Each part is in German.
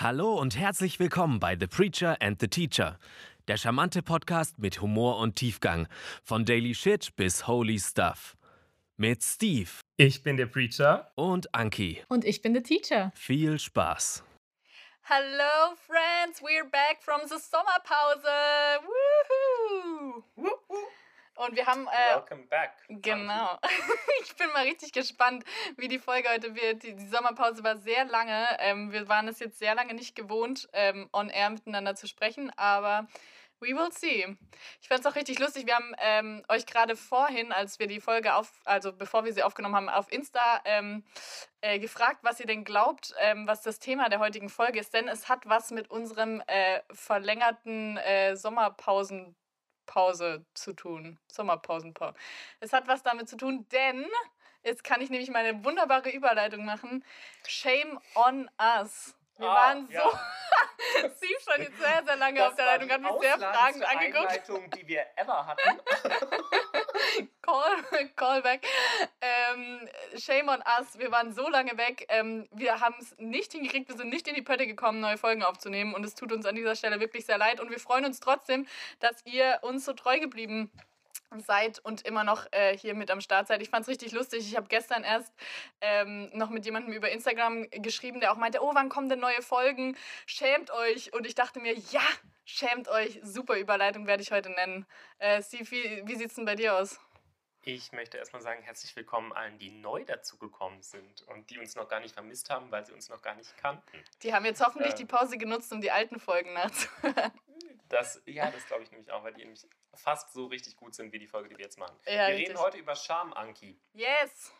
Hallo und herzlich willkommen bei The Preacher and the Teacher, der charmante Podcast mit Humor und Tiefgang, von Daily Shit bis Holy Stuff. Mit Steve Ich bin der Preacher. und Anki. Und ich bin der Teacher. Viel Spaß. Hello, friends. We're back from the Sommerpause. Woohoo! Und wir haben. Äh, Welcome back. Genau. Ich bin mal richtig gespannt, wie die Folge heute wird. Die, die Sommerpause war sehr lange. Ähm, wir waren es jetzt sehr lange nicht gewohnt, ähm, on air miteinander zu sprechen, aber we will see. Ich fand es auch richtig lustig. Wir haben ähm, euch gerade vorhin, als wir die Folge auf, also bevor wir sie aufgenommen haben, auf Insta ähm, äh, gefragt, was ihr denn glaubt, ähm, was das Thema der heutigen Folge ist. Denn es hat was mit unserem äh, verlängerten äh, Sommerpausen Pause zu tun. Sommerpausenpause. Es hat was damit zu tun, denn jetzt kann ich nämlich meine wunderbare Überleitung machen. Shame on us. Wir Ah, waren so. ja. Steve schon jetzt sehr, sehr lange auf der Leitung, hat mich sehr fragend angeguckt. Einleitung, die wir ever hatten. Call, Callback. Ähm, shame on us. Wir waren so lange weg. Ähm, wir haben es nicht hingekriegt. Wir sind nicht in die Pötte gekommen, neue Folgen aufzunehmen. Und es tut uns an dieser Stelle wirklich sehr leid. Und wir freuen uns trotzdem, dass ihr uns so treu geblieben seid und immer noch äh, hier mit am Start seid. Ich fand es richtig lustig. Ich habe gestern erst ähm, noch mit jemandem über Instagram geschrieben, der auch meinte, oh, wann kommen denn neue Folgen? Schämt euch. Und ich dachte mir, ja, schämt euch. Super Überleitung werde ich heute nennen. Äh, Steve, wie, wie sieht es denn bei dir aus? Ich möchte erstmal sagen, herzlich willkommen allen, die neu dazugekommen sind und die uns noch gar nicht vermisst haben, weil sie uns noch gar nicht kannten. Die haben jetzt hoffentlich Ähm. die Pause genutzt, um die alten Folgen nachzuhören. Das, ja, das glaube ich nämlich auch, weil die nämlich fast so richtig gut sind wie die Folge, die wir jetzt machen. Ja, wir richtig. reden heute über Scham, Anki. Yes!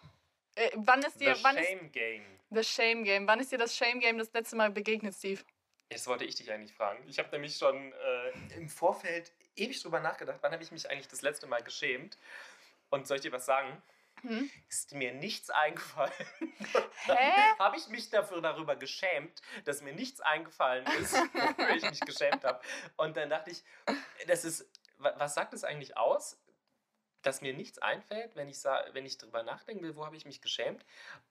Äh, wann ist dir, The wann ist Shame Game. das Shame Game? Wann ist dir das Shame Game das letzte Mal begegnet, Steve? Das wollte ich dich eigentlich fragen. Ich habe nämlich schon äh, im Vorfeld ewig drüber nachgedacht, wann habe ich mich eigentlich das letzte Mal geschämt. Und soll ich dir was sagen? Hm? Ist mir nichts eingefallen. Habe ich mich dafür darüber geschämt, dass mir nichts eingefallen ist, wofür ich mich geschämt habe. Und dann dachte ich, das ist, wa- was sagt das eigentlich aus? Dass mir nichts einfällt, wenn ich, wenn ich drüber nachdenken will, wo habe ich mich geschämt.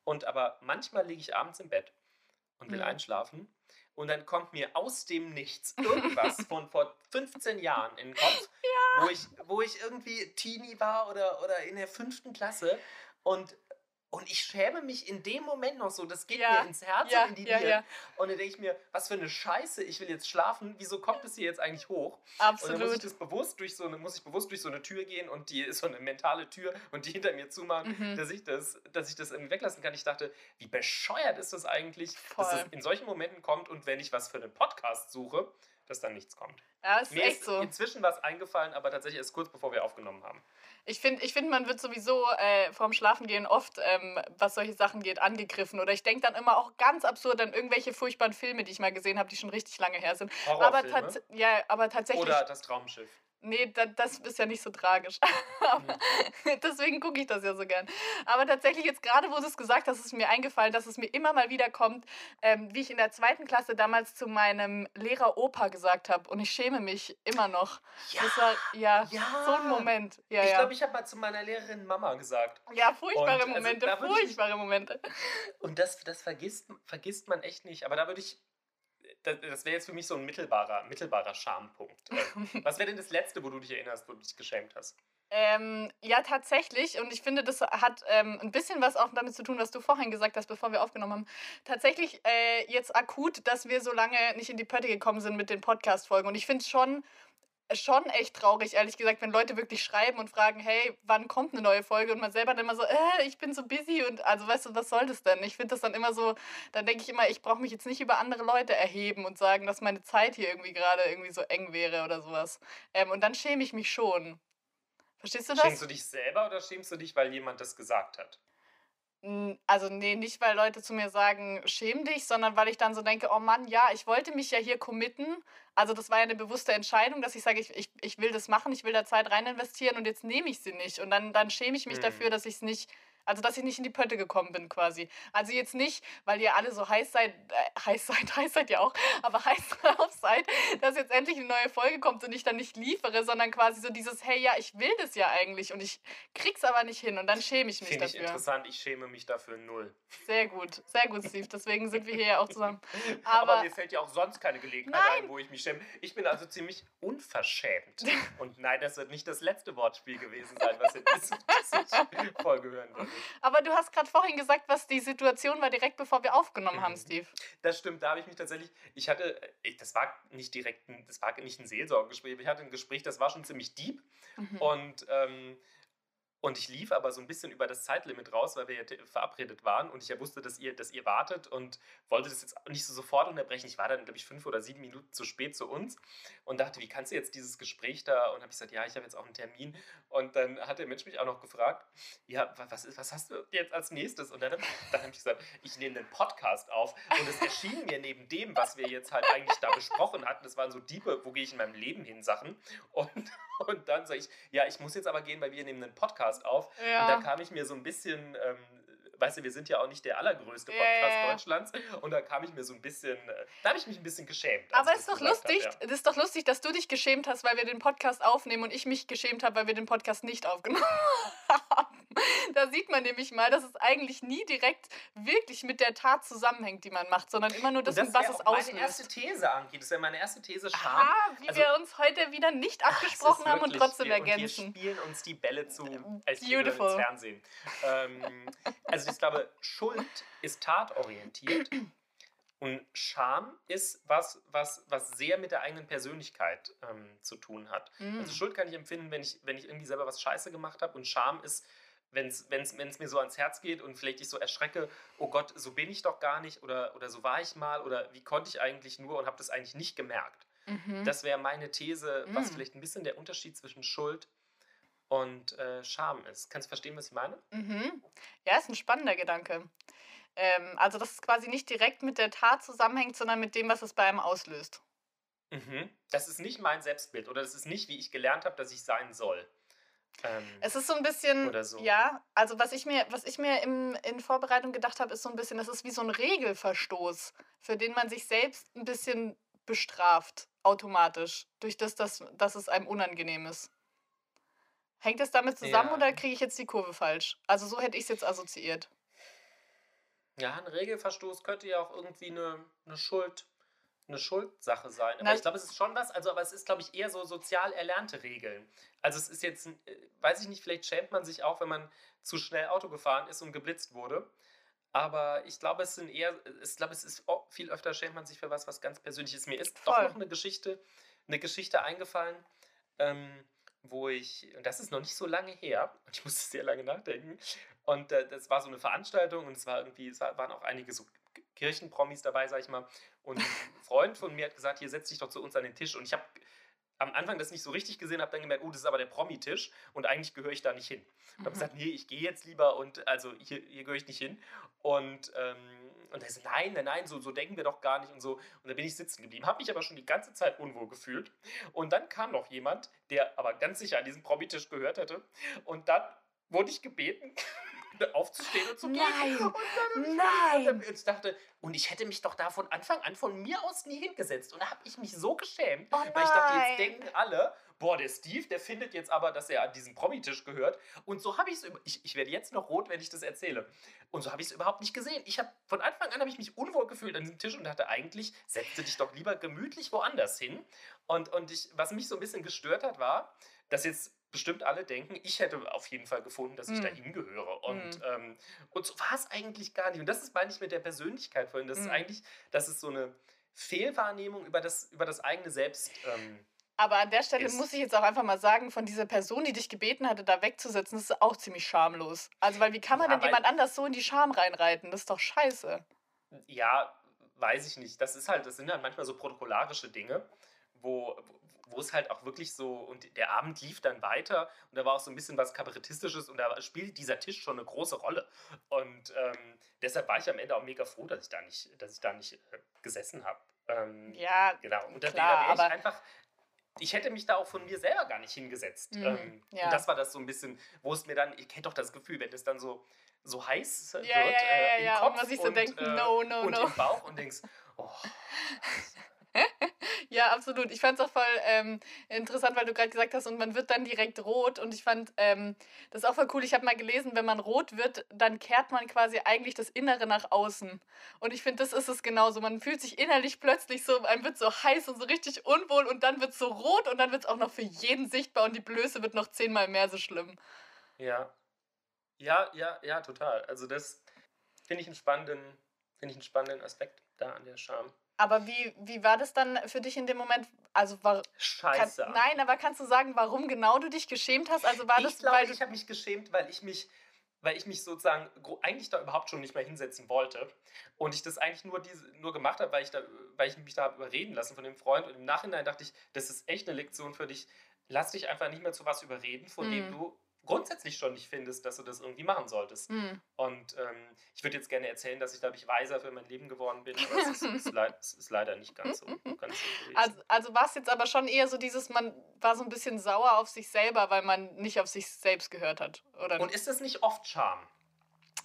Und aber manchmal liege ich abends im Bett und will Mhm. einschlafen. Und dann kommt mir aus dem Nichts irgendwas von vor 15 Jahren in den Kopf, wo, ich, wo ich irgendwie Teenie war oder, oder in der fünften Klasse. Und, und ich schäme mich in dem Moment noch so. Das geht Ja, mir ins Herz ja, und in die Nieren. ja. Und dann denke ich mir, was für eine Scheiße, ich will jetzt schlafen. Wieso kommt es hier jetzt eigentlich hoch? Und dann muss ich Absolut. das bewusst durch so eine, muss ich bewusst durch so eine Tür gehen und die ist so eine mentale Tür und die hinter mir zumachen, Mhm. dass ich das, dass ich das irgendwie weglassen kann. Ich dachte, wie bescheuert ist das eigentlich, dass Voll. es in solchen Momenten kommt und wenn ich was für einen Podcast suche, dass dann nichts kommt. Ja, es ist Mir echt ist so. inzwischen was eingefallen, aber tatsächlich erst kurz bevor wir aufgenommen haben. Ich finde, ich find, man wird sowieso äh, vorm Schlafengehen oft, ähm, was solche Sachen geht, angegriffen. Oder ich denke dann immer auch ganz absurd an irgendwelche furchtbaren Filme, die ich mal gesehen habe, die schon richtig lange her sind. Aber, ja, aber tatsächlich. oder das Traumschiff. Nee, da, das ist ja nicht so tragisch. Deswegen gucke ich das ja so gern. Aber tatsächlich jetzt gerade, wo du es gesagt hast, ist es mir eingefallen, dass es mir immer mal wieder kommt, ähm, wie ich in der zweiten Klasse damals zu meinem Lehrer Opa gesagt habe. Und ich schäme mich immer noch. Das war, ja, Ja. so ein Moment. Ja, ich ja. glaube, ich habe mal zu meiner Lehrerin Mama gesagt. ja, furchtbare Und, also, Momente, da würd ich- furchtbare Momente. Und das, das vergisst, vergisst man echt nicht. Aber da würde ich. Das, das wäre jetzt für mich so ein mittelbarer, mittelbarer Schampunkt. Äh, Was wäre denn das Letzte, wo du dich erinnerst, wo du dich geschämt hast? Ähm, ja, tatsächlich. Und ich finde, das hat ähm, ein bisschen was auch damit zu tun, was du vorhin gesagt hast, bevor wir aufgenommen haben. Tatsächlich äh, jetzt akut, dass wir so lange nicht in die Pötte gekommen sind mit den Podcast-Folgen. Und ich finde es schon, schon echt traurig, ehrlich gesagt, wenn Leute wirklich schreiben und fragen, hey, wann kommt eine neue Folge? Und man selber dann immer so, äh, ich bin so busy. Und also, weißt du, was soll das denn? Ich finde das dann immer so, dann denke ich immer, ich brauche mich jetzt nicht über andere Leute erheben und sagen, dass meine Zeit hier irgendwie gerade irgendwie so eng wäre oder sowas. Ähm, und dann schäme ich mich schon. Verstehst du das? Schämst du dich selber oder schämst du dich, weil jemand das gesagt hat? Also nee, nicht weil Leute zu mir sagen, schäm dich, sondern weil ich dann so denke, oh Mann, ja, ich wollte mich ja hier committen. Also das war ja eine bewusste Entscheidung, dass ich sage, ich, ich, ich will das machen, ich will da Zeit rein investieren und jetzt nehme ich sie nicht. Und dann, dann schäme ich mich Mhm. dafür, dass ich es nicht, also dass ich nicht in die Pötte gekommen bin quasi. Also jetzt nicht, weil ihr alle so heiß seid, äh, heiß seid, heiß seid ihr auch, aber heiß drauf Zeit, dass jetzt endlich eine neue Folge kommt und ich dann nicht liefere, sondern quasi so dieses, hey, ja, ich will das ja eigentlich und ich krieg's aber nicht hin und dann schäme ich mich Finde ich dafür. interessant, ich schäme mich dafür null. Sehr gut, sehr gut, Steve. Deswegen sind wir hier ja auch zusammen. Aber, Aber, mir fällt ja auch sonst keine Gelegenheit Nein. ein, wo ich mich schäme. Ich bin also ziemlich unverschämt. Und nein, das wird nicht das letzte Wortspiel gewesen sein, was in dieser dieser Folge hören wird. Aber du hast gerade vorhin gesagt, was die Situation war, direkt bevor wir aufgenommen haben, Mhm. Steve. Das stimmt, da habe ich mich tatsächlich, ich hatte, ich, das war nicht direkt, ein, das war nicht ein Seelsorgegespräch, ich hatte ein Gespräch, das war schon ziemlich deep Mhm. und, ähm, und ich lief aber so ein bisschen über das Zeitlimit raus, weil wir ja verabredet waren und ich ja wusste, dass ihr, dass ihr wartet und wollte das jetzt nicht so sofort unterbrechen. Ich war dann, glaube ich, fünf oder sieben Minuten zu spät zu uns und dachte, wie kannst du jetzt dieses Gespräch da? Und habe ich gesagt, ja, ich habe jetzt auch einen Termin. Und dann hat der Mensch mich auch noch gefragt, ja, wa- was, ist, was hast du jetzt als nächstes? Und dann, dann habe ich gesagt, ich nehme einen Podcast auf. Und es erschien mir neben dem, was wir jetzt halt eigentlich da besprochen hatten, das waren so diepe, wo gehe ich in meinem Leben hin Sachen. Und, und dann sage ich, ja, ich muss jetzt aber gehen, weil wir nehmen einen Podcast auf. Ja. Und da kam ich mir so ein bisschen, ähm, weißt du, wir sind ja auch nicht der allergrößte Podcast ja. Deutschlands. Und da kam ich mir so ein bisschen, äh, da habe ich mich ein bisschen geschämt. Aber es ist das doch lustig, ja. es ist doch lustig, dass du dich geschämt hast, weil wir den Podcast aufnehmen und ich mich geschämt habe, weil wir den Podcast nicht aufgenommen haben. Da sieht man nämlich mal, dass es eigentlich nie direkt wirklich mit der Tat zusammenhängt, die man macht, sondern immer nur das, mit was es auch meine erste auslöst. These angeht. Das wäre meine erste These, Scham. Aha, wie Also- wir uns heute wieder nicht Es ist abgesprochen haben und trotzdem wir, ergänzen. Und wir spielen uns die Bälle zu, als käme man ins Beautiful. Fernsehen. Ähm, also ich glaube, Schuld ist tatorientiert und Scham ist was, was, was sehr mit der eigenen Persönlichkeit ähm, zu tun hat. Mm. Also Schuld kann ich empfinden, wenn ich, wenn ich irgendwie selber was Scheiße gemacht habe und Scham ist, wenn es mir so ans Herz geht und vielleicht ich so erschrecke, oh Gott, so bin ich doch gar nicht oder, oder so war ich mal oder wie konnte ich eigentlich nur und habe das eigentlich nicht gemerkt. Mhm. Das wäre meine These, was Mm. vielleicht ein bisschen der Unterschied zwischen Schuld und äh, Scham ist. Kannst du verstehen, was ich meine? Mhm. Ja, ist ein spannender Gedanke. Ähm, also, dass es quasi nicht direkt mit der Tat zusammenhängt, sondern mit dem, was es bei einem auslöst. Mhm. Das ist nicht mein Selbstbild oder das ist nicht, wie ich gelernt habe, dass ich sein soll. Ähm, Es ist so ein bisschen, Oder so. ja, also was ich mir, was ich mir im, in Vorbereitung gedacht habe, ist so ein bisschen, das ist wie so ein Regelverstoß, für den man sich selbst ein bisschen bestraft, automatisch, durch das, dass, dass es einem unangenehm ist. Hängt das damit zusammen Ja. oder kriege ich jetzt die Kurve falsch? Also so hätte ich es jetzt assoziiert. ja, ein Regelverstoß könnte ja auch irgendwie eine, eine Schuld, eine Schuldsache sein. Aber Na- ich glaube, es ist schon was, also aber es ist, glaube ich, eher so sozial erlernte Regeln. Also es ist jetzt, äh, weiß ich nicht, vielleicht schämt man sich auch, wenn man zu schnell Auto gefahren ist und geblitzt wurde. Aber ich glaube, es sind eher, ich glaube, es ist viel öfter schämt man sich für was, was ganz Persönliches. Mir ist doch Voll. noch eine Geschichte, eine Geschichte eingefallen, ähm, wo ich, und das ist noch nicht so lange her, und ich musste sehr lange nachdenken. Und äh, das war so eine Veranstaltung und es war irgendwie, es war, waren auch einige so Kirchenpromis dabei, sag ich mal. Und ein Freund von mir hat gesagt, hier setz dich doch zu uns an den Tisch. Und ich habe am Anfang das nicht so richtig gesehen, habe dann gemerkt, oh, das ist aber der Promi-Tisch und eigentlich gehöre ich da nicht hin. Und habe Mhm. gesagt, nee, ich gehe jetzt lieber und also hier, hier gehöre ich nicht hin. Und, ähm, und er so, nein, nein, nein, so, so denken wir doch gar nicht und so. Und da bin ich sitzen geblieben, habe mich aber schon die ganze Zeit unwohl gefühlt. Und dann kam noch jemand, der aber ganz sicher an diesen Promi-Tisch gehört hätte. Und dann wurde ich gebeten, aufzustehen und zu gehen. Nein, Und dann nein. ich dachte, und ich hätte mich doch da von Anfang an von mir aus nie hingesetzt. Und da habe ich mich so geschämt, Oh weil ich dachte, jetzt denken alle, boah, der Steve, der findet jetzt aber, dass er an diesen Promi-Tisch gehört. Und so habe ich es, ich, ich werde jetzt noch rot, wenn ich das erzähle. Und so habe ich es überhaupt nicht gesehen. Ich habe, von Anfang an habe ich mich unwohl gefühlt an diesem Tisch und dachte, eigentlich setze dich doch lieber gemütlich woanders hin. Und, und ich, was mich so ein bisschen gestört hat, war, dass jetzt bestimmt alle denken, ich hätte auf jeden Fall gefunden, dass ich Mm. dahin gehöre. Und, Mm. ähm, und so war es eigentlich gar nicht. Und das ist, meine ich, mit der Persönlichkeit vorhin. Das ist Mm. eigentlich, das ist so eine Fehlwahrnehmung über das, über das eigene Selbst. Ähm, Aber an der Stelle ist. muss ich jetzt auch einfach mal sagen, von dieser Person, die dich gebeten hatte, da wegzusetzen, das ist auch ziemlich schamlos. Also, weil wie kann man Ja, denn jemand anders so in die Scham reinreiten? Das ist doch scheiße. ja, weiß ich nicht. Das ist halt, das sind halt manchmal so protokollarische Dinge, wo, wo es halt auch wirklich so, und der Abend lief dann weiter und da war auch so ein bisschen was Kabarettistisches und da spielt dieser Tisch schon eine große Rolle. Und ähm, deshalb war ich am Ende auch mega froh, dass ich da nicht, dass ich da nicht äh, gesessen habe. Ähm, Ja, Genau. Und da klar, wäre ich aber einfach. Ich hätte mich da auch von mir selber gar nicht hingesetzt. Mhm, ähm, ja. Und das war das so ein bisschen, wo es mir dann, ihr kennt doch das Gefühl, wenn es dann so, so heiß wird ja, ja, ja, äh, im ja. Kopf Und man sich so und, denkt, äh, no, no, und no. im Bauch und denkst, oh, Ja, absolut. Ich fand es auch voll ähm, interessant, weil du gerade gesagt hast, und man wird dann direkt rot. Und ich fand ähm, das auch voll cool. Ich habe mal gelesen, wenn man rot wird, dann kehrt man quasi eigentlich das Innere nach außen. Und ich finde, das ist es genauso. Man fühlt sich innerlich plötzlich so, man wird so heiß und so richtig unwohl und dann wird es so rot und dann wird es auch noch für jeden sichtbar und die Blöße wird noch zehnmal mehr so schlimm. Ja. Ja, ja, ja, total. Also das finde ich einen spannenden, finde ich einen spannenden Aspekt da an der Scham. Aber wie, wie war das dann für dich in dem Moment? Also war Scheiße. Kann, nein, aber kannst du sagen, warum genau du dich geschämt hast? Also war ich das, glaube, weil ich habe mich geschämt, weil ich mich, weil ich mich sozusagen eigentlich da überhaupt schon nicht mehr hinsetzen wollte und ich das eigentlich nur diese, nur gemacht habe, weil ich da, weil ich mich da überreden lassen von dem Freund und im Nachhinein dachte ich, das ist echt eine Lektion für dich. Lass dich einfach nicht mehr zu was überreden, von dem Mhm. du grundsätzlich schon nicht findest, dass du das irgendwie machen solltest. hm, Und ähm, ich würde jetzt gerne erzählen, dass ich dadurch weiser für mein Leben geworden bin, aber es ist, ist, leid, es ist leider nicht ganz so, ganz so also, also war es jetzt aber schon eher so dieses, man war so ein bisschen sauer auf sich selber, weil man nicht auf sich selbst gehört hat, oder? Und ist das nicht oft Scham,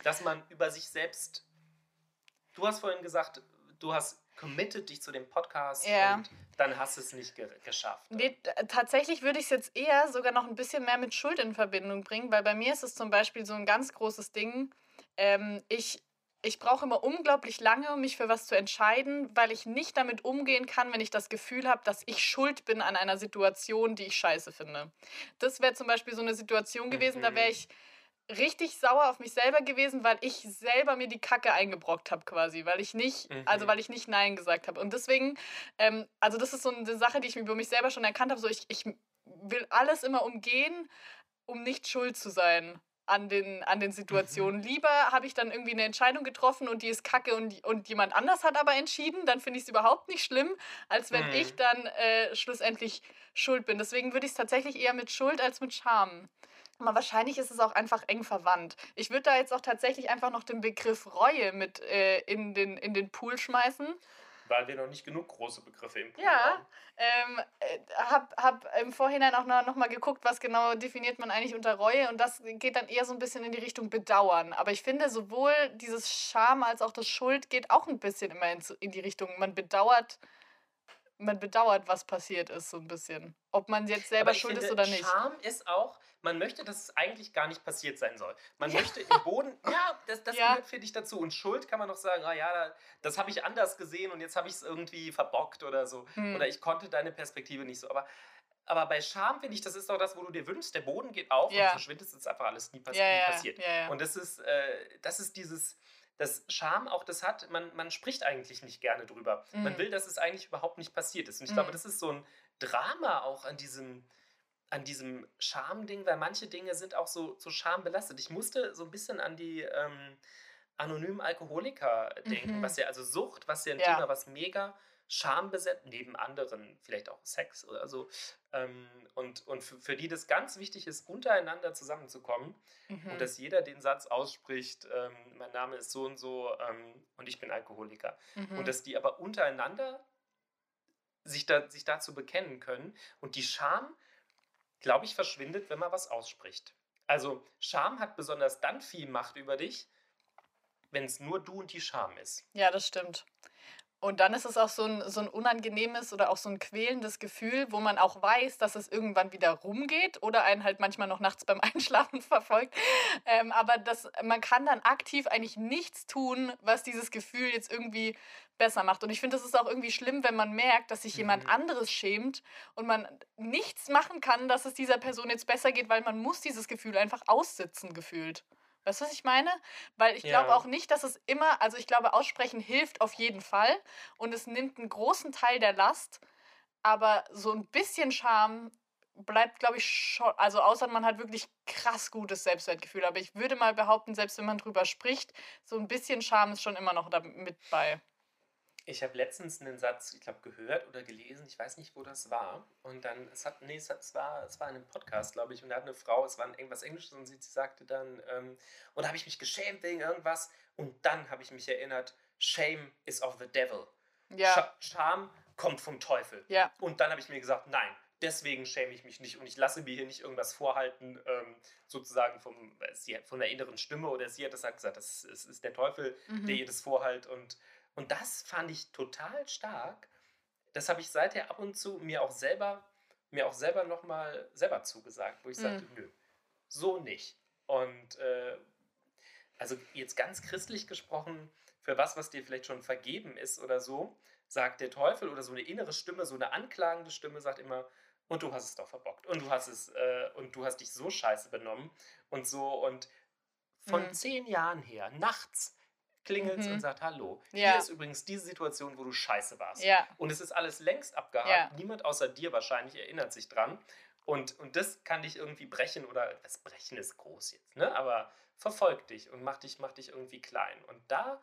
dass man über sich selbst. Du hast vorhin gesagt, du hast committed dich zu dem Podcast Ja. und dann hast du es nicht ge geschafft. Nee, tatsächlich würde ich es jetzt eher sogar noch ein bisschen mehr mit Schuld in Verbindung bringen, weil bei mir ist es zum Beispiel so ein ganz großes Ding. Ähm, ich ich brauche immer unglaublich lange, um mich für was zu entscheiden, weil ich nicht damit umgehen kann, wenn ich das Gefühl habe, dass ich schuld bin an einer Situation, die ich scheiße finde. Das wäre zum Beispiel so eine Situation gewesen, da wäre Mhm. ich richtig sauer auf mich selber gewesen, weil ich selber mir die Kacke eingebrockt habe quasi, weil ich nicht, also Mhm. weil ich nicht Nein gesagt habe. Und deswegen, ähm, also das ist so eine Sache, die ich mir über mich selber schon erkannt habe, so ich, ich will alles immer umgehen, um nicht schuld zu sein an den, an den Situationen. Lieber habe ich dann irgendwie eine Entscheidung getroffen und die ist kacke und, und jemand anders hat aber entschieden, dann finde ich es überhaupt nicht schlimm, als wenn Mhm. ich dann äh, schlussendlich schuld bin. Deswegen würde ich es tatsächlich eher mit Schuld als mit Scham. Aber wahrscheinlich ist es auch einfach eng verwandt. Ich würde da jetzt auch tatsächlich einfach noch den Begriff Reue mit äh, in, den, in den Pool schmeißen. Weil wir noch nicht genug große Begriffe im Pool Ja. haben. Ähm, äh, hab, hab im Vorhinein auch noch, noch mal geguckt, was genau definiert man eigentlich unter Reue und das geht dann eher so ein bisschen in die Richtung Bedauern. Aber ich finde, sowohl dieses Scham als auch das Schuld geht auch ein bisschen immer in, in die Richtung, man bedauert, man bedauert, was passiert ist, so ein bisschen. Ob man jetzt selber schuld finde, ist oder nicht. Scham ist auch, man möchte, dass es eigentlich gar nicht passiert sein soll. Man Ja. möchte im Boden, ja, das, das Ja. gehört für dich dazu. Und Schuld kann man doch sagen, ah ja, da- das habe ich anders gesehen und jetzt habe ich es irgendwie verbockt oder so. Hm. Oder ich konnte deine Perspektive nicht so. Aber, aber bei Scham finde ich, das ist doch das, wo du dir wünschst, der Boden geht auf und Ja. du verschwindest, ist einfach alles nie, passi ja, nie passiert. Und das ist, äh, das ist dieses, das Scham auch das hat, man, man spricht eigentlich nicht gerne drüber. Man Mhm. will, dass es eigentlich überhaupt nicht passiert ist. Und ich Mhm. glaube, das ist so ein Drama auch an diesem, an diesem Scham-Ding, weil manche Dinge sind auch so, so schambelastet. Ich musste so ein bisschen an die ähm, anonymen Alkoholiker denken, Mhm. was ja, also Sucht, was ja ein Ja. Thema, was mega schambesetzt, neben anderen, vielleicht auch Sex oder so. Ähm, und und für, für die das ganz wichtig ist, untereinander zusammenzukommen Mhm. und dass jeder den Satz ausspricht, ähm, mein Name ist so und so ähm, und ich bin Alkoholiker. Mhm. Und dass die aber untereinander sich, da, sich dazu bekennen können. Und die Scham, glaube ich, verschwindet, wenn man was ausspricht. Also Scham hat besonders dann viel Macht über dich, wenn es nur du und die Scham ist. Ja, das stimmt. Und dann ist es auch so ein, so ein unangenehmes oder auch so ein quälendes Gefühl, wo man auch weiß, dass es irgendwann wieder rumgeht oder einen halt manchmal noch nachts beim Einschlafen verfolgt. Ähm, aber das, man kann dann aktiv eigentlich nichts tun, was dieses Gefühl jetzt irgendwie besser macht. Und ich finde, es ist auch irgendwie schlimm, wenn man merkt, dass sich jemand Mhm. anderes schämt und man nichts machen kann, dass es dieser Person jetzt besser geht, weil man muss dieses Gefühl einfach aussitzen gefühlt. Weißt du, was ich meine? Weil ich glaube Ja. auch nicht, dass es immer, also ich glaube, aussprechen hilft auf jeden Fall und es nimmt einen großen Teil der Last, aber so ein bisschen Scham bleibt, glaube ich, schon, also außer man hat wirklich krass gutes Selbstwertgefühl, aber ich würde mal behaupten, selbst wenn man drüber spricht, so ein bisschen Scham ist schon immer noch da mit bei. Ich habe letztens einen Satz, ich glaube, gehört oder gelesen, ich weiß nicht, wo das war. Und dann, es hat, nee, es, hat, es, war, es war in einem Podcast, glaube ich, und da hat eine Frau, es war irgendwas Englisches und sie, sie sagte dann, ähm, und da habe ich mich geschämt wegen irgendwas und dann habe ich mich erinnert, Shame is of the devil. Ja, Scha Scham kommt vom Teufel. ja, Und dann habe ich mir gesagt, nein, deswegen schäme ich mich nicht und ich lasse mir hier nicht irgendwas vorhalten, ähm, sozusagen vom, sie von der inneren Stimme oder sie hat das halt gesagt, das ist, ist der Teufel, Mhm. der ihr das vorhält. Und, und das fand ich total stark, das habe ich seither ab und zu mir auch selber, mir auch selber nochmal selber zugesagt, wo ich Mhm. sagte, nö, so nicht. Und äh, also jetzt ganz christlich gesprochen, für was, was dir vielleicht schon vergeben ist oder so, sagt der Teufel oder so eine innere Stimme, so eine anklagende Stimme sagt immer, und du hast es doch verbockt und du hast es äh, und du hast dich so scheiße benommen und so und von Mhm. zehn Jahren her nachts klingelt es Mhm. und sagt Hallo. Ja. Hier ist übrigens diese Situation, wo du scheiße warst. Ja. Und es ist alles längst abgehakt. Ja. Niemand außer dir wahrscheinlich erinnert sich dran. Und, und das kann dich irgendwie brechen oder das Brechen ist groß jetzt, ne? Aber verfolgt dich und macht dich, macht dich irgendwie klein. Und da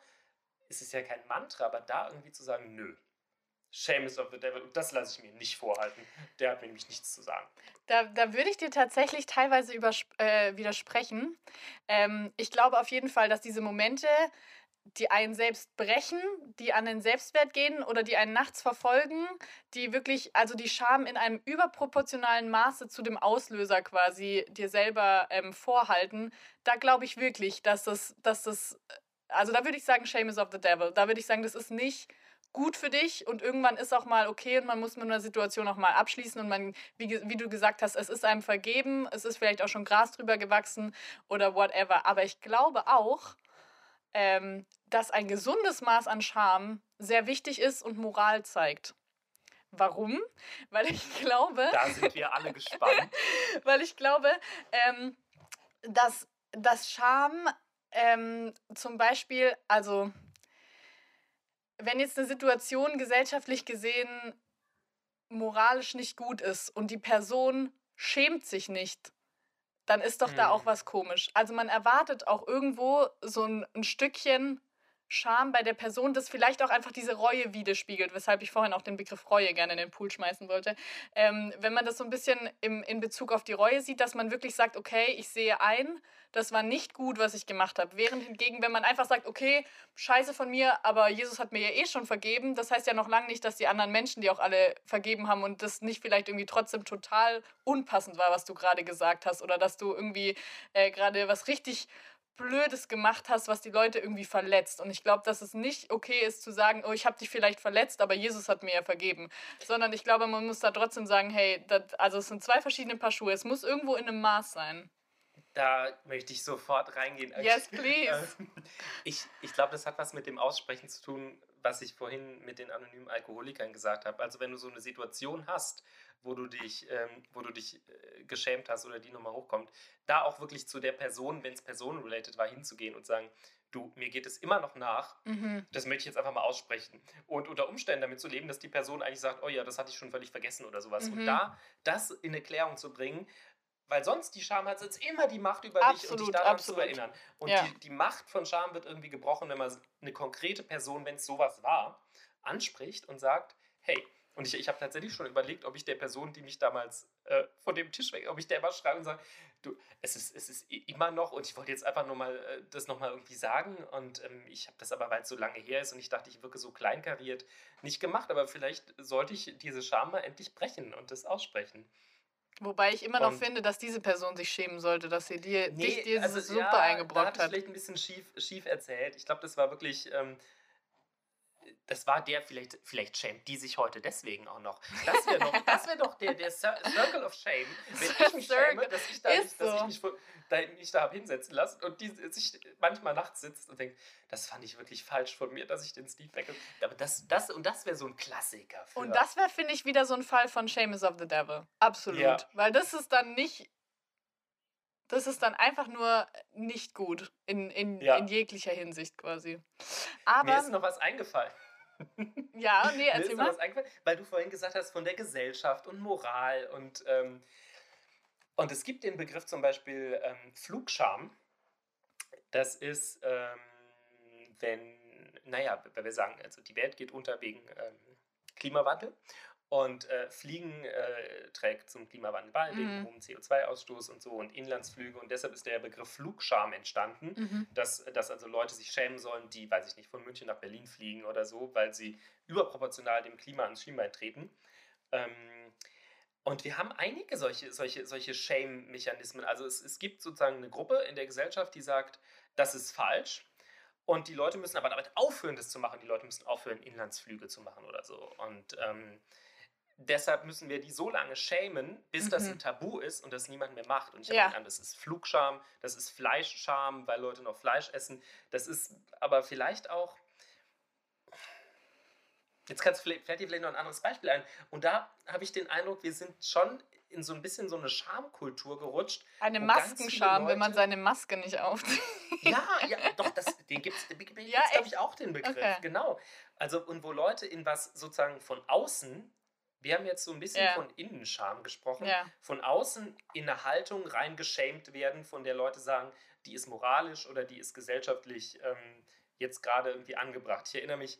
ist es ja kein Mantra, aber da irgendwie zu sagen, nö. Shameless of the Devil, das lasse ich mir nicht vorhalten. Der hat mir nämlich nichts zu sagen. Da, da würde ich dir tatsächlich teilweise äh, widersprechen. Ähm, ich glaube auf jeden Fall, dass diese Momente, die einen selbst brechen, die an den Selbstwert gehen oder die einen nachts verfolgen, die wirklich, also die Scham in einem überproportionalen Maße zu dem Auslöser quasi dir selber ähm, vorhalten, da glaube ich wirklich, dass das, dass das, also da würde ich sagen, Shame is of the Devil. Da würde ich sagen, das ist nicht gut für dich und irgendwann ist auch mal okay und man muss mit einer Situation auch mal abschließen und man, wie, wie du gesagt hast, es ist einem vergeben, es ist vielleicht auch schon Gras drüber gewachsen oder whatever. Aber ich glaube auch, ähm, dass ein gesundes Maß an Scham sehr wichtig ist und Moral zeigt. Warum? Weil ich glaube, Da sind wir alle gespannt. weil ich glaube, ähm, dass, dass Scham ähm, zum Beispiel, also wenn jetzt eine Situation gesellschaftlich gesehen moralisch nicht gut ist und die Person schämt sich nicht, dann ist doch da auch Mhm. was komisch. Also man erwartet auch irgendwo so ein, ein Stückchen Scham bei der Person, das vielleicht auch einfach diese Reue widerspiegelt, weshalb ich vorhin auch den Begriff Reue gerne in den Pool schmeißen wollte. Ähm, wenn man das so ein bisschen im, in Bezug auf die Reue sieht, dass man wirklich sagt, okay, ich sehe ein, das war nicht gut, was ich gemacht habe. Während hingegen, wenn man einfach sagt, okay, scheiße von mir, aber Jesus hat mir ja eh schon vergeben, das heißt ja noch lange nicht, dass die anderen Menschen, die auch alle vergeben haben und das nicht vielleicht irgendwie trotzdem total unpassend war, was du gerade gesagt hast oder dass du irgendwie äh, gerade was richtig Blödes gemacht hast, was die Leute irgendwie verletzt. Und ich glaube, dass es nicht okay ist zu sagen, oh, ich habe dich vielleicht verletzt, aber Jesus hat mir ja vergeben. Sondern ich glaube, man muss da trotzdem sagen, hey, das, also es sind zwei verschiedene Paar Schuhe. Es muss irgendwo in einem Maß sein. Da möchte ich sofort reingehen. Yes, please. Ähm, Ich, ich glaube, das hat was mit dem Aussprechen zu tun, was ich vorhin mit den anonymen Alkoholikern gesagt habe. Also wenn du so eine Situation hast, wo du dich, ähm, wo du dich äh, geschämt hast oder die nochmal hochkommt, da auch wirklich zu der Person, wenn es personenrelated war, hinzugehen und sagen, du, mir geht es immer noch nach, Mhm. das möchte ich jetzt einfach mal aussprechen. Und unter Umständen damit zu leben, dass die Person eigentlich sagt, oh ja, das hatte ich schon völlig vergessen oder sowas. Mhm. Und da das in Erklärung zu bringen, weil sonst die Scham hat jetzt immer die Macht über dich und dich Absolut, daran absolut. zu erinnern. Und Ja. die, die Macht von Scham wird irgendwie gebrochen, wenn man eine konkrete Person, wenn es sowas war, anspricht und sagt, hey, und ich, ich habe tatsächlich schon überlegt, ob ich der Person, die mich damals äh, von dem Tisch weg, ob ich der immer schreibe und sage, du, es ist, es ist immer noch und ich wollte jetzt einfach nur mal äh, das nochmal irgendwie sagen und ähm, ich habe das aber, weil es so lange her ist und ich dachte, ich wirke so kleinkariert, nicht gemacht, aber vielleicht sollte ich diese Scham mal endlich brechen und das aussprechen. Wobei ich immer noch Und- finde, dass diese Person sich schämen sollte, dass sie dir, dich Nee, diese also, Suppe ja, Da eingebrockt ich hat. vielleicht ein bisschen schief, schief erzählt. Ich glaube, das war wirklich. Ähm, das war der, vielleicht, vielleicht schämt die sich heute deswegen auch noch. Das wäre doch, das wär doch der, der Cir- Circle of Shame, wenn ich mich schäme, dass ich, da nicht, dass ich so. mich da nicht da habe hinsetzen lassen und die sich manchmal nachts sitzt und denkt, das fand ich wirklich falsch von mir, dass ich den Steve weg. Aber das, das, und das wäre so ein Klassiker. Für, Und das wäre, finde ich, wieder so ein Fall von Shame is of the Devil. Absolut. Ja. Weil das ist dann nicht. Das ist dann einfach nur nicht gut in, in, Ja. in jeglicher Hinsicht quasi. mir Aber, ist noch was eingefallen. ja, nee, Mir ist erzähl noch mal. was eingefallen, weil du vorhin gesagt hast von der Gesellschaft und Moral und ähm, und es gibt den Begriff zum Beispiel ähm, Flugscham. Das ist, ähm, wenn, naja, wenn wir sagen, also die Welt geht unter wegen ähm, Klimawandel und äh, Fliegen äh, trägt zum Klimawandel bei, wegen Mhm. hohem CO2-Ausstoß und so und Inlandsflüge und deshalb ist der Begriff Flugscham entstanden Mhm. dass, dass also Leute sich schämen sollen, die, weiß ich nicht, von München nach Berlin fliegen oder so, weil sie überproportional dem Klima ans Schienbein treten. Ähm, und wir haben einige solche, solche, solche Shame-Mechanismen. Also es, es gibt sozusagen eine Gruppe in der Gesellschaft, die sagt, das ist falsch. Und die Leute müssen aber damit aufhören, das zu machen. Die Leute müssen aufhören, Inlandsflüge zu machen oder so. Und ähm, deshalb müssen wir die so lange schämen, bis mhm. das ein Tabu ist und das niemand mehr macht. Und ich habe ja. an, das ist Flugscham, das ist Fleischscham, weil Leute noch Fleisch essen. Das ist aber vielleicht auch. Jetzt kannst, fällt dir vielleicht noch ein anderes Beispiel ein. Und da habe ich den Eindruck, wir sind schon in so ein bisschen so eine Schamkultur gerutscht. Eine Maskenscham, wenn man seine Maske nicht aufzieht. Ja, ja, doch, das, den gibt es, ja, glaube ich, auch den Begriff. Okay. Genau. Also, und wo Leute in was sozusagen von außen wir haben jetzt so ein bisschen ja. von Innenscham gesprochen. Ja. Von außen in eine Haltung reingeschämt werden, von der Leute sagen, die ist moralisch oder die ist gesellschaftlich ähm, jetzt gerade irgendwie angebracht. Ich erinnere mich,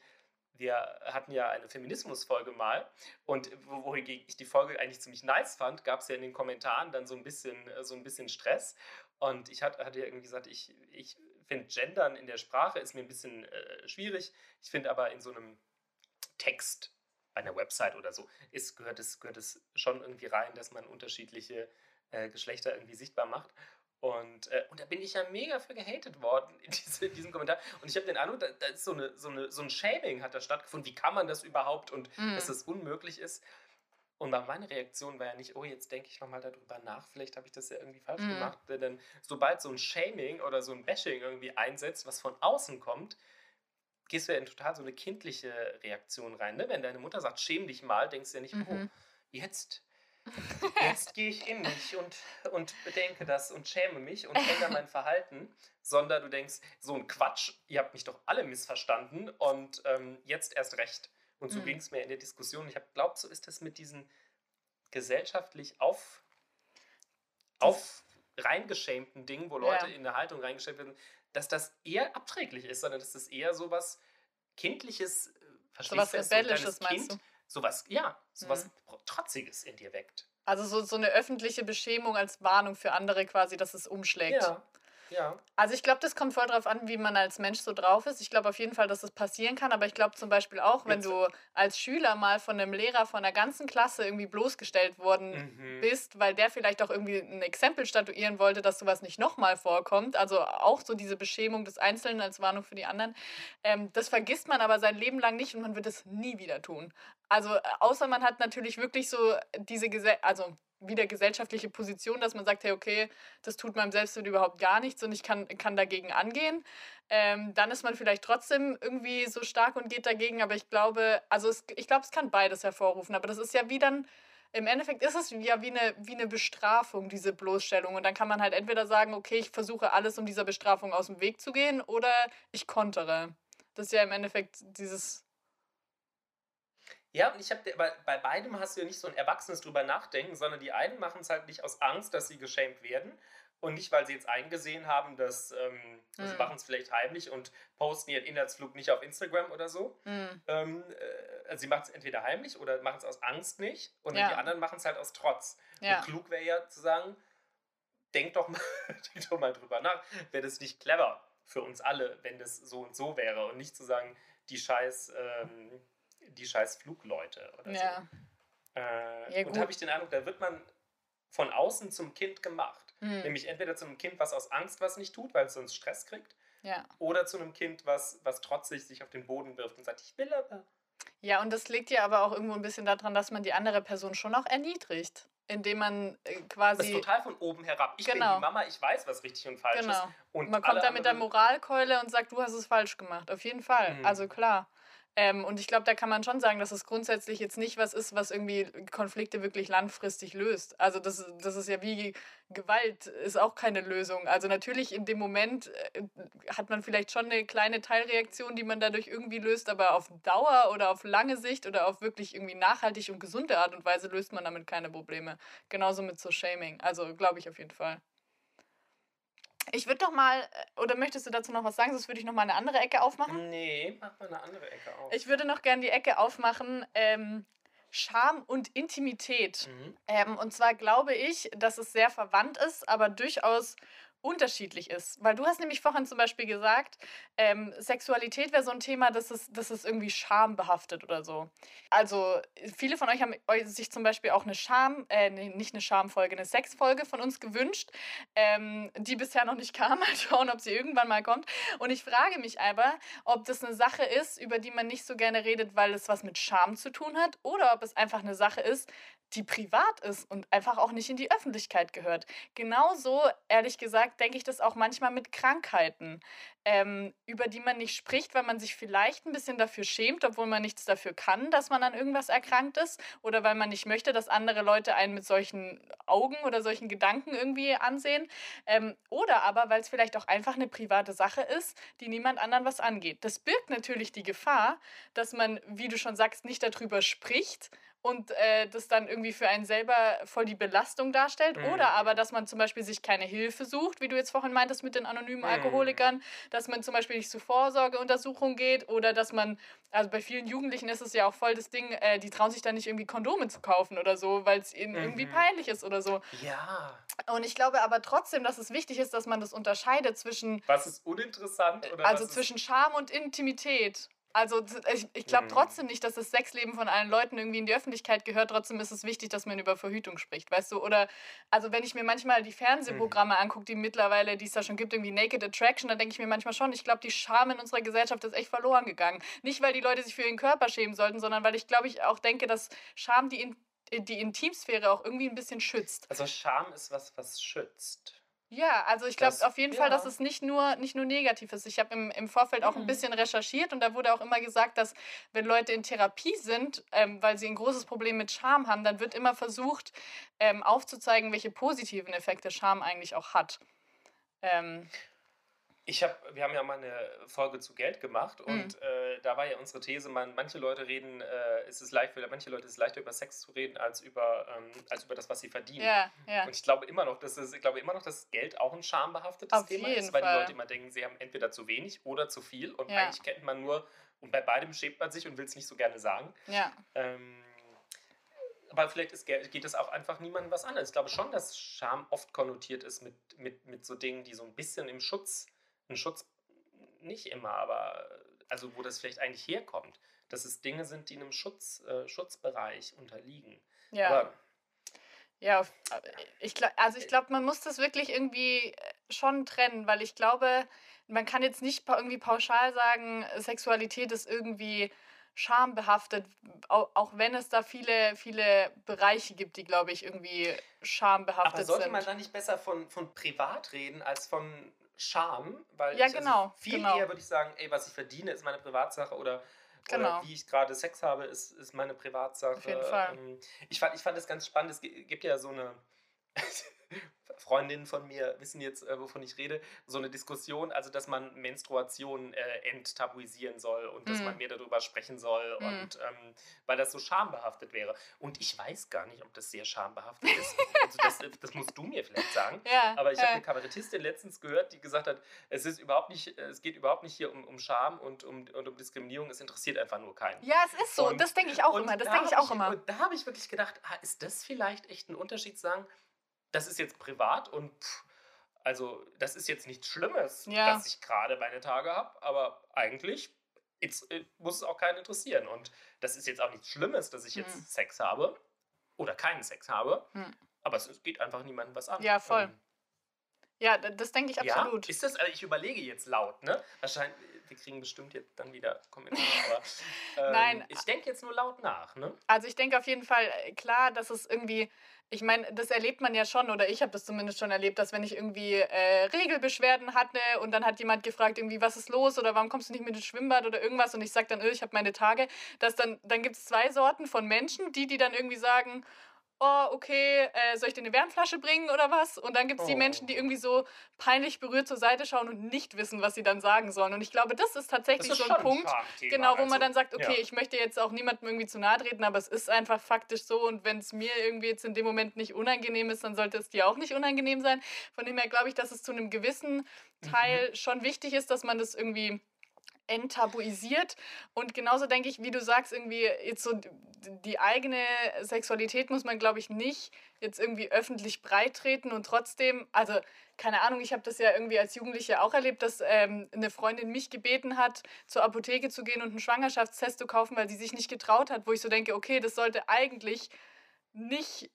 wir hatten ja eine Feminismus-Folge mal und wohingegen ich die Folge eigentlich ziemlich nice fand, gab es ja in den Kommentaren dann so ein bisschen, so ein bisschen Stress. Und ich hatte, hatte ja irgendwie gesagt, ich, ich finde Gendern in der Sprache ist mir ein bisschen äh, schwierig. Ich finde aber in so einem Text bei einer Website oder so, ist, gehört, es, gehört es schon irgendwie rein, dass man unterschiedliche äh, Geschlechter irgendwie sichtbar macht. Und, äh, und da bin ich ja mega für gehatet worden in, diese, in diesem Kommentar. Und ich habe den Eindruck, da, da, ist so, eine, so, eine, so ein Shaming hat da stattgefunden. Wie kann man das überhaupt und mhm. dass das unmöglich ist. Und meine Reaktion war ja nicht, oh, jetzt denke ich nochmal darüber nach, vielleicht habe ich das ja irgendwie falsch mhm. gemacht. Denn sobald so ein Shaming oder so ein Bashing irgendwie einsetzt, was von außen kommt, gehst du ja in total so eine kindliche Reaktion rein. Ne? Wenn deine Mutter sagt, schäm dich mal, denkst du ja nicht, oh, mhm. oh, jetzt, jetzt gehe ich in mich und, und bedenke das und schäme mich und ändere mein Verhalten, sondern du denkst, so ein Quatsch, ihr habt mich doch alle missverstanden und ähm, jetzt erst recht. Und so mhm. ging es mir in der Diskussion. Ich habe glaubt, so ist das mit diesen gesellschaftlich auf, auf reingeschämten Dingen, wo Leute ja. in eine Haltung reingeschämt werden, dass das eher abträglich ist, sondern dass das eher so was Kindliches, äh, verstehst was Rebellisches so kind, meinst du? Sowas, ja, sowas mhm. Trotziges in dir weckt. Also so, so eine öffentliche Beschämung als Warnung für andere quasi, dass es umschlägt. Ja. Ja. Also ich glaube, das kommt voll darauf an, wie man als Mensch so drauf ist. Ich glaube auf jeden Fall, dass das passieren kann, aber ich glaube zum Beispiel auch, wenn du als Schüler mal von einem Lehrer von der ganzen Klasse irgendwie bloßgestellt worden mhm. bist, weil der vielleicht auch irgendwie ein Exempel statuieren wollte, dass sowas nicht nochmal vorkommt. Also auch so diese Beschämung des Einzelnen als Warnung für die anderen. Ähm, das vergisst man aber sein Leben lang nicht und man wird es nie wieder tun. Also äh, außer man hat natürlich wirklich so diese Gesellschaft, also wieder gesellschaftliche Position, dass man sagt, hey, okay, das tut meinem Selbstwert überhaupt gar nichts und ich kann, kann dagegen angehen. Ähm, dann ist man vielleicht trotzdem irgendwie so stark und geht dagegen, aber ich glaube, also es, ich glaube, es kann beides hervorrufen, aber das ist ja wie dann, im Endeffekt ist es ja wie eine, wie eine Bestrafung, diese Bloßstellung. Und dann kann man halt entweder sagen, okay, ich versuche alles, um dieser Bestrafung aus dem Weg zu gehen, oder ich kontere. Das ist ja im Endeffekt dieses ja, und ich habe, bei, bei beidem hast du ja nicht so ein erwachsenes drüber nachdenken, sondern die einen machen es halt nicht aus Angst, dass sie geschämt werden und nicht, weil sie jetzt eingesehen haben, dass ähm, mhm. sie machen es vielleicht heimlich und posten ihren Inhaltsflug nicht auf Instagram oder so. Mhm. Ähm, äh, also sie machen es entweder heimlich oder machen es aus Angst nicht und ja. die anderen machen es halt aus Trotz. Ja. Und klug wäre ja zu sagen, denk doch mal, denk doch mal drüber nach, wäre das nicht clever für uns alle, wenn das so und so wäre und nicht zu sagen, die scheiß ähm, die scheiß Flugleute oder ja. so. Äh, ja, und habe ich den Eindruck, da wird man von außen zum Kind gemacht. Mhm. Nämlich entweder zu einem Kind, was aus Angst was nicht tut, weil es sonst Stress kriegt. Ja. Oder zu einem Kind, was, was trotzig sich auf den Boden wirft und sagt, ich will aber. Ja, und das liegt ja aber auch irgendwo ein bisschen daran, dass man die andere Person schon auch erniedrigt. Indem man äh, quasi. Das ist total von oben herab. Ich genau. bin die Mama, ich weiß, was richtig und falsch genau. ist. Und man kommt da mit der Moralkeule und sagt, du hast es falsch gemacht. Auf jeden Fall. Mhm. Also klar. Ähm, und ich glaube, da kann man schon sagen, dass es grundsätzlich jetzt nicht was ist, was irgendwie Konflikte wirklich langfristig löst. Also das, das ist ja wie Gewalt, ist auch keine Lösung. Also natürlich in dem Moment äh, hat man vielleicht schon eine kleine Teilreaktion, die man dadurch irgendwie löst, aber auf Dauer oder auf lange Sicht oder auf wirklich irgendwie nachhaltig und gesunde Art und Weise löst man damit keine Probleme. Genauso mit so Shaming. Also glaube ich auf jeden Fall. Ich würde doch mal, äh, oder möchtest du dazu noch was sagen? Sonst würde ich noch mal eine andere Ecke aufmachen. Nee, mach mal eine andere Ecke auf. Ich würde noch gerne die Ecke aufmachen. Ähm, Scham und Intimität. Mhm. Ähm, und zwar glaube ich, dass es sehr verwandt ist, aber durchaus unterschiedlich ist. Weil du hast nämlich vorhin zum Beispiel gesagt, ähm, Sexualität wäre so ein Thema, das ist, das ist irgendwie schambehaftet oder so. Also viele von euch haben sich zum Beispiel auch eine Scham, äh, nicht eine Schamfolge, eine Sexfolge von uns gewünscht, ähm, die bisher noch nicht kam. Mal schauen, ob sie irgendwann mal kommt. Und ich frage mich aber, ob das eine Sache ist, über die man nicht so gerne redet, weil es was mit Scham zu tun hat, oder ob es einfach eine Sache ist, die privat ist und einfach auch nicht in die Öffentlichkeit gehört. Genauso, ehrlich gesagt, denke ich das auch manchmal mit Krankheiten, ähm, über die man nicht spricht, weil man sich vielleicht ein bisschen dafür schämt, obwohl man nichts dafür kann, dass man an irgendwas erkrankt ist oder weil man nicht möchte, dass andere Leute einen mit solchen Augen oder solchen Gedanken irgendwie ansehen. Ähm, oder aber, weil es vielleicht auch einfach eine private Sache ist, die niemand anderen was angeht. Das birgt natürlich die Gefahr, dass man, wie du schon sagst, nicht darüber spricht und äh, das dann irgendwie für einen selber voll die Belastung darstellt. Mhm. Oder aber, dass man zum Beispiel sich keine Hilfe sucht, wie du jetzt vorhin meintest mit den anonymen mhm. Alkoholikern, dass man zum Beispiel nicht zur Vorsorgeuntersuchung geht oder dass man, also bei vielen Jugendlichen ist es ja auch voll das Ding, äh, die trauen sich dann nicht irgendwie Kondome zu kaufen oder so, weil es ihnen mhm. irgendwie peinlich ist oder so. Ja. Und ich glaube aber trotzdem, dass es wichtig ist, dass man das unterscheidet zwischen. Was ist uninteressant? Oder also zwischen Scham und Intimität. Also ich, ich glaube mhm. trotzdem nicht, dass das Sexleben von allen Leuten irgendwie in die Öffentlichkeit gehört. Trotzdem ist es wichtig, dass man über Verhütung spricht, weißt du? Oder also wenn ich mir manchmal die Fernsehprogramme mhm. angucke, die mittlerweile, die es da schon gibt, irgendwie Naked Attraction, dann denke ich mir manchmal schon, ich glaube, die Scham in unserer Gesellschaft ist echt verloren gegangen. Nicht, weil die Leute sich für ihren Körper schämen sollten, sondern weil ich glaube ich auch denke, dass Scham die, in, die Intimsphäre auch irgendwie ein bisschen schützt. Also Scham ist was, was schützt. Ja, also ich glaube auf jeden ja. Fall, dass es nicht nur, nicht nur negativ ist. Ich habe im, im Vorfeld auch mhm. ein bisschen recherchiert und da wurde auch immer gesagt, dass wenn Leute in Therapie sind, ähm, weil sie ein großes Problem mit Scham haben, dann wird immer versucht ähm, aufzuzeigen, welche positiven Effekte Scham eigentlich auch hat. Ähm, ich habe, wir haben ja mal eine Folge zu Geld gemacht mhm. und mhm. äh, da war ja unsere These, man, manche Leute reden, äh, es ist leicht, für manche Leute ist es leichter über Sex zu reden als über, ähm, als über das, was sie verdienen. Ja, ja. Und ich glaube immer noch, dass es, ich glaube immer noch, dass Geld auch ein schambehaftetes Auf Thema ist, weil Fall. die Leute immer denken, sie haben entweder zu wenig oder zu viel und ja. eigentlich kennt man nur und bei beidem schämt man sich und will es nicht so gerne sagen. Ja. Ähm, aber vielleicht ist, geht es auch einfach niemandem was an. Ich glaube schon, dass Scham oft konnotiert ist mit, mit, mit so Dingen, die so ein bisschen im Schutz ein Schutz, nicht immer, aber also wo das vielleicht eigentlich herkommt, dass es Dinge sind, die einem Schutz, äh, Schutzbereich unterliegen. Ja. Aber, ja, ich, also ich glaube, man muss das wirklich irgendwie äh, schon trennen, weil ich glaube, man kann jetzt nicht irgendwie pauschal sagen, Sexualität ist irgendwie schambehaftet, auch wenn es da viele, viele Bereiche gibt, die, glaube ich, irgendwie schambehaftet sind. Aber sollte man da nicht besser von, von privat reden als von Scham, weil ja, ich, also genau, viel genau. eher würde ich sagen, ey, was ich verdiene, ist meine Privatsache oder, genau. oder wie ich gerade Sex habe, ist, ist meine Privatsache. Auf jeden Fall. Ähm, ich fand, ich fand das ganz spannend. Es gibt ja so eine Freundinnen von mir wissen jetzt, äh, wovon ich rede, so eine Diskussion, also dass man Menstruation äh, enttabuisieren soll und dass man mhm. mehr darüber sprechen soll mm. und ähm, weil das so schambehaftet wäre. Und ich weiß gar nicht, ob das sehr schambehaftet ist. also das, das, musst du mir vielleicht sagen. Ja, Aber ich ja. habe eine Kabarettistin letztens gehört, die gesagt hat, es ist überhaupt nicht, es geht überhaupt nicht hier um, um Scham und um, und um Diskriminierung, es interessiert einfach nur keinen. Ja, es ist so. Und, das denke ich auch immer. Das denke ich auch ich, immer. Und da habe ich wirklich gedacht, ah, ist das vielleicht echt ein Unterschied zu sagen, das ist jetzt privat und pff, also das ist jetzt nichts Schlimmes, ja. dass ich gerade meine Tage habe, aber eigentlich jetzt, äh, muss es auch keinen interessieren. Und das ist jetzt auch nichts Schlimmes, dass ich jetzt hm. Sex habe oder keinen Sex habe, hm. aber es, geht einfach niemandem was an. Ja, voll. Ähm, ja, das denke ich absolut. Ja, ist das, also ich überlege jetzt laut, ne? Wahrscheinlich, wir kriegen bestimmt jetzt dann wieder Kommentare, aber ähm, Nein. ich denke jetzt nur laut nach, ne? Also ich denke auf jeden Fall, äh, klar, dass es irgendwie ich meine, das erlebt man ja schon, oder ich habe das zumindest schon erlebt, dass wenn ich irgendwie äh, Regelbeschwerden hatte und dann hat jemand gefragt, irgendwie, was ist los? oder warum kommst du nicht mit ins Schwimmbad? oder irgendwas und ich sage dann, öh, ich habe meine Tage, dass dann, dann gibt es zwei Sorten von Menschen, die, die dann irgendwie sagen, oh, okay, äh, soll ich dir eine Wärmflasche bringen oder was? Und dann gibt es oh. die Menschen, die irgendwie so peinlich berührt zur Seite schauen und nicht wissen, was sie dann sagen sollen. Und ich glaube, das ist tatsächlich das ist so ein Punkt, ein genau, wo also, man dann sagt, okay, ja. ich möchte jetzt auch niemandem irgendwie zu nahe treten, aber es ist einfach faktisch so und wenn es mir irgendwie jetzt in dem Moment nicht unangenehm ist, dann sollte es dir auch nicht unangenehm sein. Von dem her glaube ich, dass es zu einem gewissen Teil mhm. schon wichtig ist, dass man das irgendwie enttabuisiert. Und genauso denke ich, wie du sagst, irgendwie jetzt so die eigene Sexualität muss man, glaube ich, nicht jetzt irgendwie öffentlich breitreten und trotzdem, also keine Ahnung, ich habe das ja irgendwie als Jugendliche auch erlebt, dass ähm, eine Freundin mich gebeten hat, zur Apotheke zu gehen und einen Schwangerschaftstest zu kaufen, weil sie sich nicht getraut hat, wo ich so denke, okay, das sollte eigentlich nicht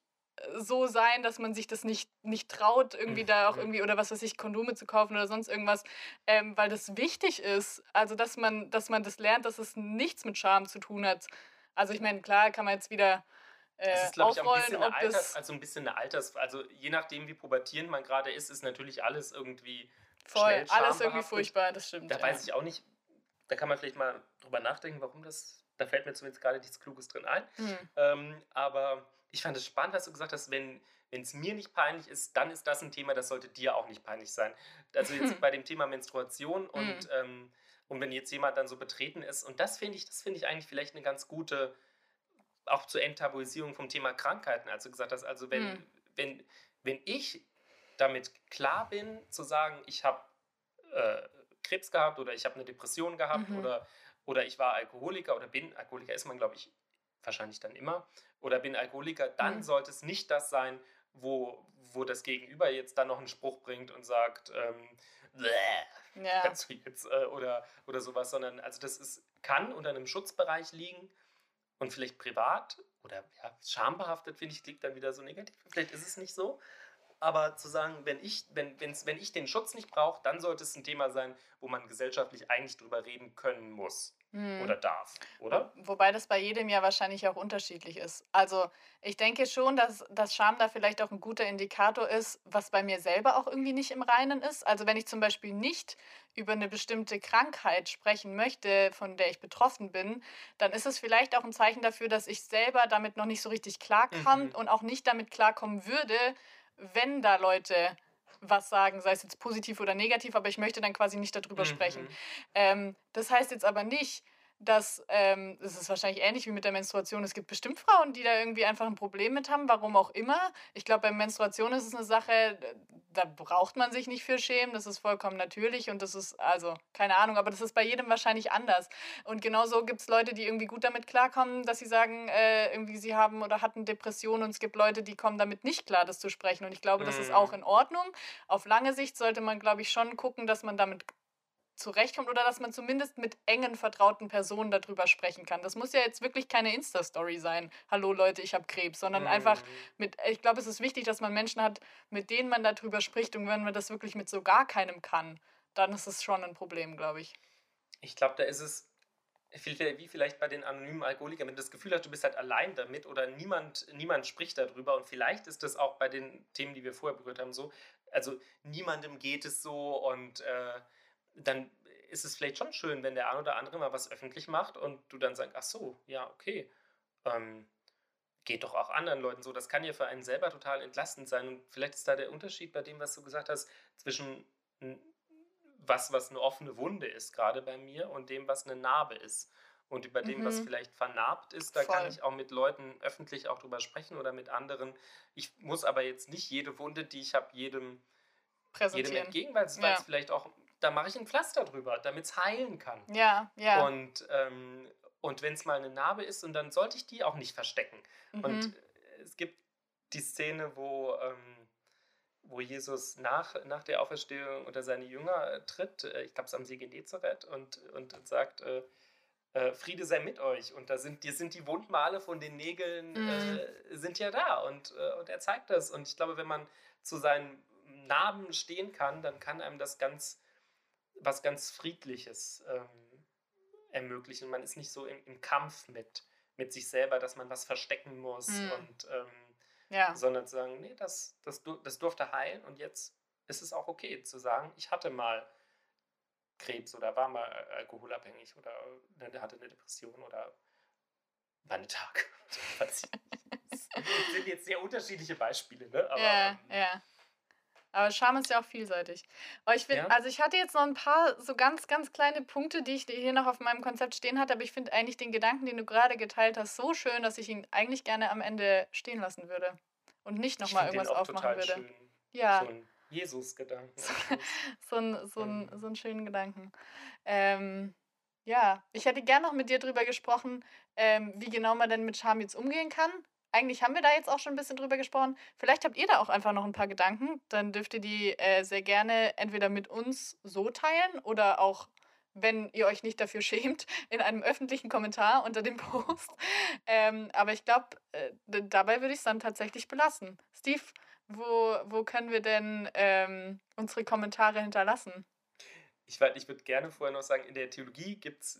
so sein, dass man sich das nicht, nicht traut, irgendwie da auch mhm. irgendwie, oder was weiß ich, Kondome zu kaufen oder sonst irgendwas, ähm, weil das wichtig ist. Also, dass man, dass man das lernt, dass es nichts mit Scham zu tun hat. Also, ich meine, klar kann man jetzt wieder. Äh, das ist, glaube ich, auch ein bisschen, Alters, also ein bisschen eine Alters... Also, je nachdem, wie pubertierend man gerade ist, ist natürlich alles irgendwie Voll, alles irgendwie furchtbar, das stimmt. Da ja. weiß ich auch nicht, da kann man vielleicht mal drüber nachdenken, warum das... Da fällt mir zumindest gerade nichts Kluges drin ein. Mhm. Ähm, aber ich fand es spannend, was du gesagt hast, wenn es mir nicht peinlich ist, dann ist das ein Thema, das sollte dir auch nicht peinlich sein. Also jetzt bei dem Thema Menstruation und, mhm. ähm, und wenn jetzt jemand dann so betreten ist. Und das finde ich, das finde ich eigentlich vielleicht eine ganz gute, auch zur Enttabuisierung vom Thema Krankheiten. Also gesagt hast, also wenn, mhm. wenn, wenn ich damit klar bin, zu sagen, ich habe äh, Krebs gehabt oder ich habe eine Depression gehabt mhm. oder, oder ich war Alkoholiker oder bin, Alkoholiker ist man, glaube ich, wahrscheinlich dann immer, oder bin Alkoholiker, dann mhm. sollte es nicht das sein, wo, wo das Gegenüber jetzt dann noch einen Spruch bringt und sagt, ähm, ja. kannst du jetzt, äh, oder, oder sowas, sondern also das ist, kann unter einem Schutzbereich liegen und vielleicht privat oder ja, schambehaftet, finde ich, klingt dann wieder so negativ. Vielleicht ist es nicht so. Aber zu sagen, wenn ich, wenn, wenn ich den Schutz nicht brauche, dann sollte es ein Thema sein, wo man gesellschaftlich eigentlich drüber reden können muss hm. oder darf, oder? Wobei das bei jedem ja wahrscheinlich auch unterschiedlich ist. Also ich denke schon, dass, dass Scham da vielleicht auch ein guter Indikator ist, was bei mir selber auch irgendwie nicht im Reinen ist. Also wenn ich zum Beispiel nicht über eine bestimmte Krankheit sprechen möchte, von der ich betroffen bin, dann ist es vielleicht auch ein Zeichen dafür, dass ich selber damit noch nicht so richtig klarkomme mhm. und auch nicht damit klarkommen würde, wenn da Leute was sagen, sei es jetzt positiv oder negativ, aber ich möchte dann quasi nicht darüber mhm. sprechen. Ähm, das heißt jetzt aber nicht, dass ähm, es ist wahrscheinlich ähnlich wie mit der Menstruation. Es gibt bestimmt Frauen, die da irgendwie einfach ein Problem mit haben, warum auch immer. Ich glaube, bei Menstruation ist es eine Sache, da braucht man sich nicht für schämen. Das ist vollkommen natürlich und das ist, also, keine Ahnung, aber das ist bei jedem wahrscheinlich anders. Und genauso gibt es Leute, die irgendwie gut damit klarkommen, dass sie sagen, äh, irgendwie sie haben oder hatten Depressionen und es gibt Leute, die kommen damit nicht klar, das zu sprechen. Und ich glaube, das ist auch mhm. in Ordnung. Auf lange Sicht sollte man, glaube ich, schon gucken, dass man damit zurechtkommt oder dass man zumindest mit engen, vertrauten Personen darüber sprechen kann. Das muss ja jetzt wirklich keine Insta-Story sein. Hallo Leute, ich habe Krebs, sondern mhm. einfach mit, ich glaube, es ist wichtig, dass man Menschen hat, mit denen man darüber spricht. Und wenn man das wirklich mit so gar keinem kann, dann ist es schon ein Problem, glaube ich. Ich glaube, da ist es wie vielleicht bei den anonymen Alkoholikern, wenn du das Gefühl hast, du bist halt allein damit oder niemand, niemand spricht darüber. Und vielleicht ist das auch bei den Themen, die wir vorher berührt haben, so. Also niemandem geht es so und äh, dann ist es vielleicht schon schön, wenn der ein oder andere mal was öffentlich macht und du dann sagst, ach so, ja, okay. Ähm, geht doch auch anderen Leuten so. Das kann ja für einen selber total entlastend sein. Und vielleicht ist da der Unterschied bei dem, was du gesagt hast, zwischen was, was eine offene Wunde ist, gerade bei mir, und dem, was eine Narbe ist. Und über dem, mhm. was vielleicht vernarbt ist, da Voll. kann ich auch mit Leuten öffentlich auch drüber sprechen oder mit anderen. Ich muss aber jetzt nicht jede Wunde, die ich habe, jedem, jedem entgegen, weil es ja. vielleicht auch da mache ich ein Pflaster drüber, damit es heilen kann. Ja, ja. Und, ähm, und wenn es mal eine Narbe ist, und dann sollte ich die auch nicht verstecken. Mhm. Und es gibt die Szene, wo, ähm, wo Jesus nach, nach der Auferstehung unter seine Jünger äh, tritt, äh, ich glaube, es am See Genezareth, und, und sagt, äh, äh, Friede sei mit euch. Und da sind, die, sind die Wundmale von den Nägeln mhm. äh, sind ja da. Und, äh, und er zeigt das. Und ich glaube, wenn man zu seinen Narben stehen kann, dann kann einem das ganz was ganz Friedliches ähm, ermöglichen. Man ist nicht so im, im, Kampf mit, mit sich selber, dass man was verstecken muss mhm. und ähm, ja. sondern zu sagen, nee, das, das, das durfte heilen und jetzt ist es auch okay zu sagen, ich hatte mal Krebs oder war mal alkoholabhängig oder ne, hatte eine Depression oder war eine Tag. das sind jetzt sehr unterschiedliche Beispiele, ne? Aber, ja, ähm, ja. Aber Scham ist ja auch vielseitig. Aber ich find, ja. also ich hatte jetzt noch ein paar so ganz, ganz kleine Punkte, die ich hier noch auf meinem Konzept stehen hatte, aber ich finde eigentlich den Gedanken, den du gerade geteilt hast, so schön, dass ich ihn eigentlich gerne am Ende stehen lassen würde. Und nicht nochmal irgendwas aufmachen würde. Schön. Ja. So ein Jesus-Gedanken. so, ein, so, ein, so einen schönen Gedanken. Ähm, Ja, ich hätte gern noch mit dir drüber gesprochen, ähm, wie genau man denn mit Scham jetzt umgehen kann. Eigentlich haben wir da jetzt auch schon ein bisschen drüber gesprochen. Vielleicht habt ihr da auch einfach noch ein paar Gedanken. Dann dürft ihr die äh, sehr gerne entweder mit uns so teilen oder auch, wenn ihr euch nicht dafür schämt, in einem öffentlichen Kommentar unter dem Post. Ähm, aber ich glaube, äh, dabei würde ich es dann tatsächlich belassen. Steve, wo, wo können wir denn ähm, unsere Kommentare hinterlassen? Ich, ich würde gerne vorher noch sagen, in der Theologie gibt es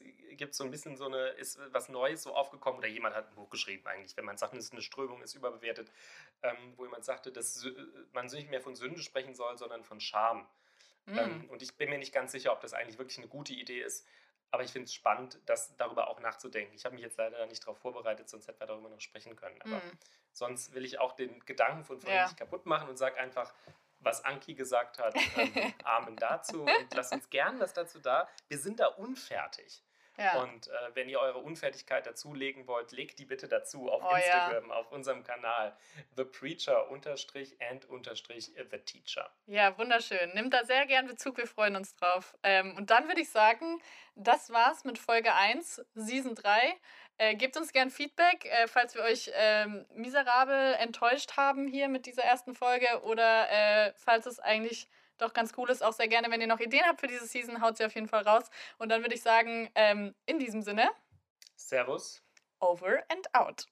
so ein bisschen so eine, ist was Neues so aufgekommen, oder jemand hat ein Buch geschrieben eigentlich, wenn man sagt, eine Strömung ist überbewertet, ähm, wo jemand sagte, dass man nicht mehr von Sünde sprechen soll, sondern von Scham. Mm. Ähm, und ich bin mir nicht ganz sicher, ob das eigentlich wirklich eine gute Idee ist, aber ich finde es spannend, das darüber auch nachzudenken. Ich habe mich jetzt leider nicht darauf vorbereitet, sonst hätten wir darüber noch sprechen können. Aber mm. sonst will ich auch den Gedanken von vorhin ja. nicht kaputt machen und sage einfach, was Anki gesagt hat. Ähm, Amen dazu und lasst uns gern was dazu da. Wir sind da unfertig. Ja. Und äh, wenn ihr eure Unfertigkeit dazulegen wollt, legt die bitte dazu auf oh, Instagram, ja. auf unserem Kanal The Preacher unterstrich and unterstrich The Teacher. Ja, wunderschön. Nimmt da sehr gern Bezug, wir freuen uns drauf. Ähm, und dann würde ich sagen, das war's mit Folge 1, Season 3. Äh, gebt uns gern Feedback, äh, falls wir euch ähm, miserabel enttäuscht haben hier mit dieser ersten Folge oder äh, falls es eigentlich doch ganz cool ist. Auch sehr gerne, wenn ihr noch Ideen habt für diese Season, haut sie auf jeden Fall raus. Und dann würde ich sagen, ähm, in diesem Sinne. Servus. Over and out.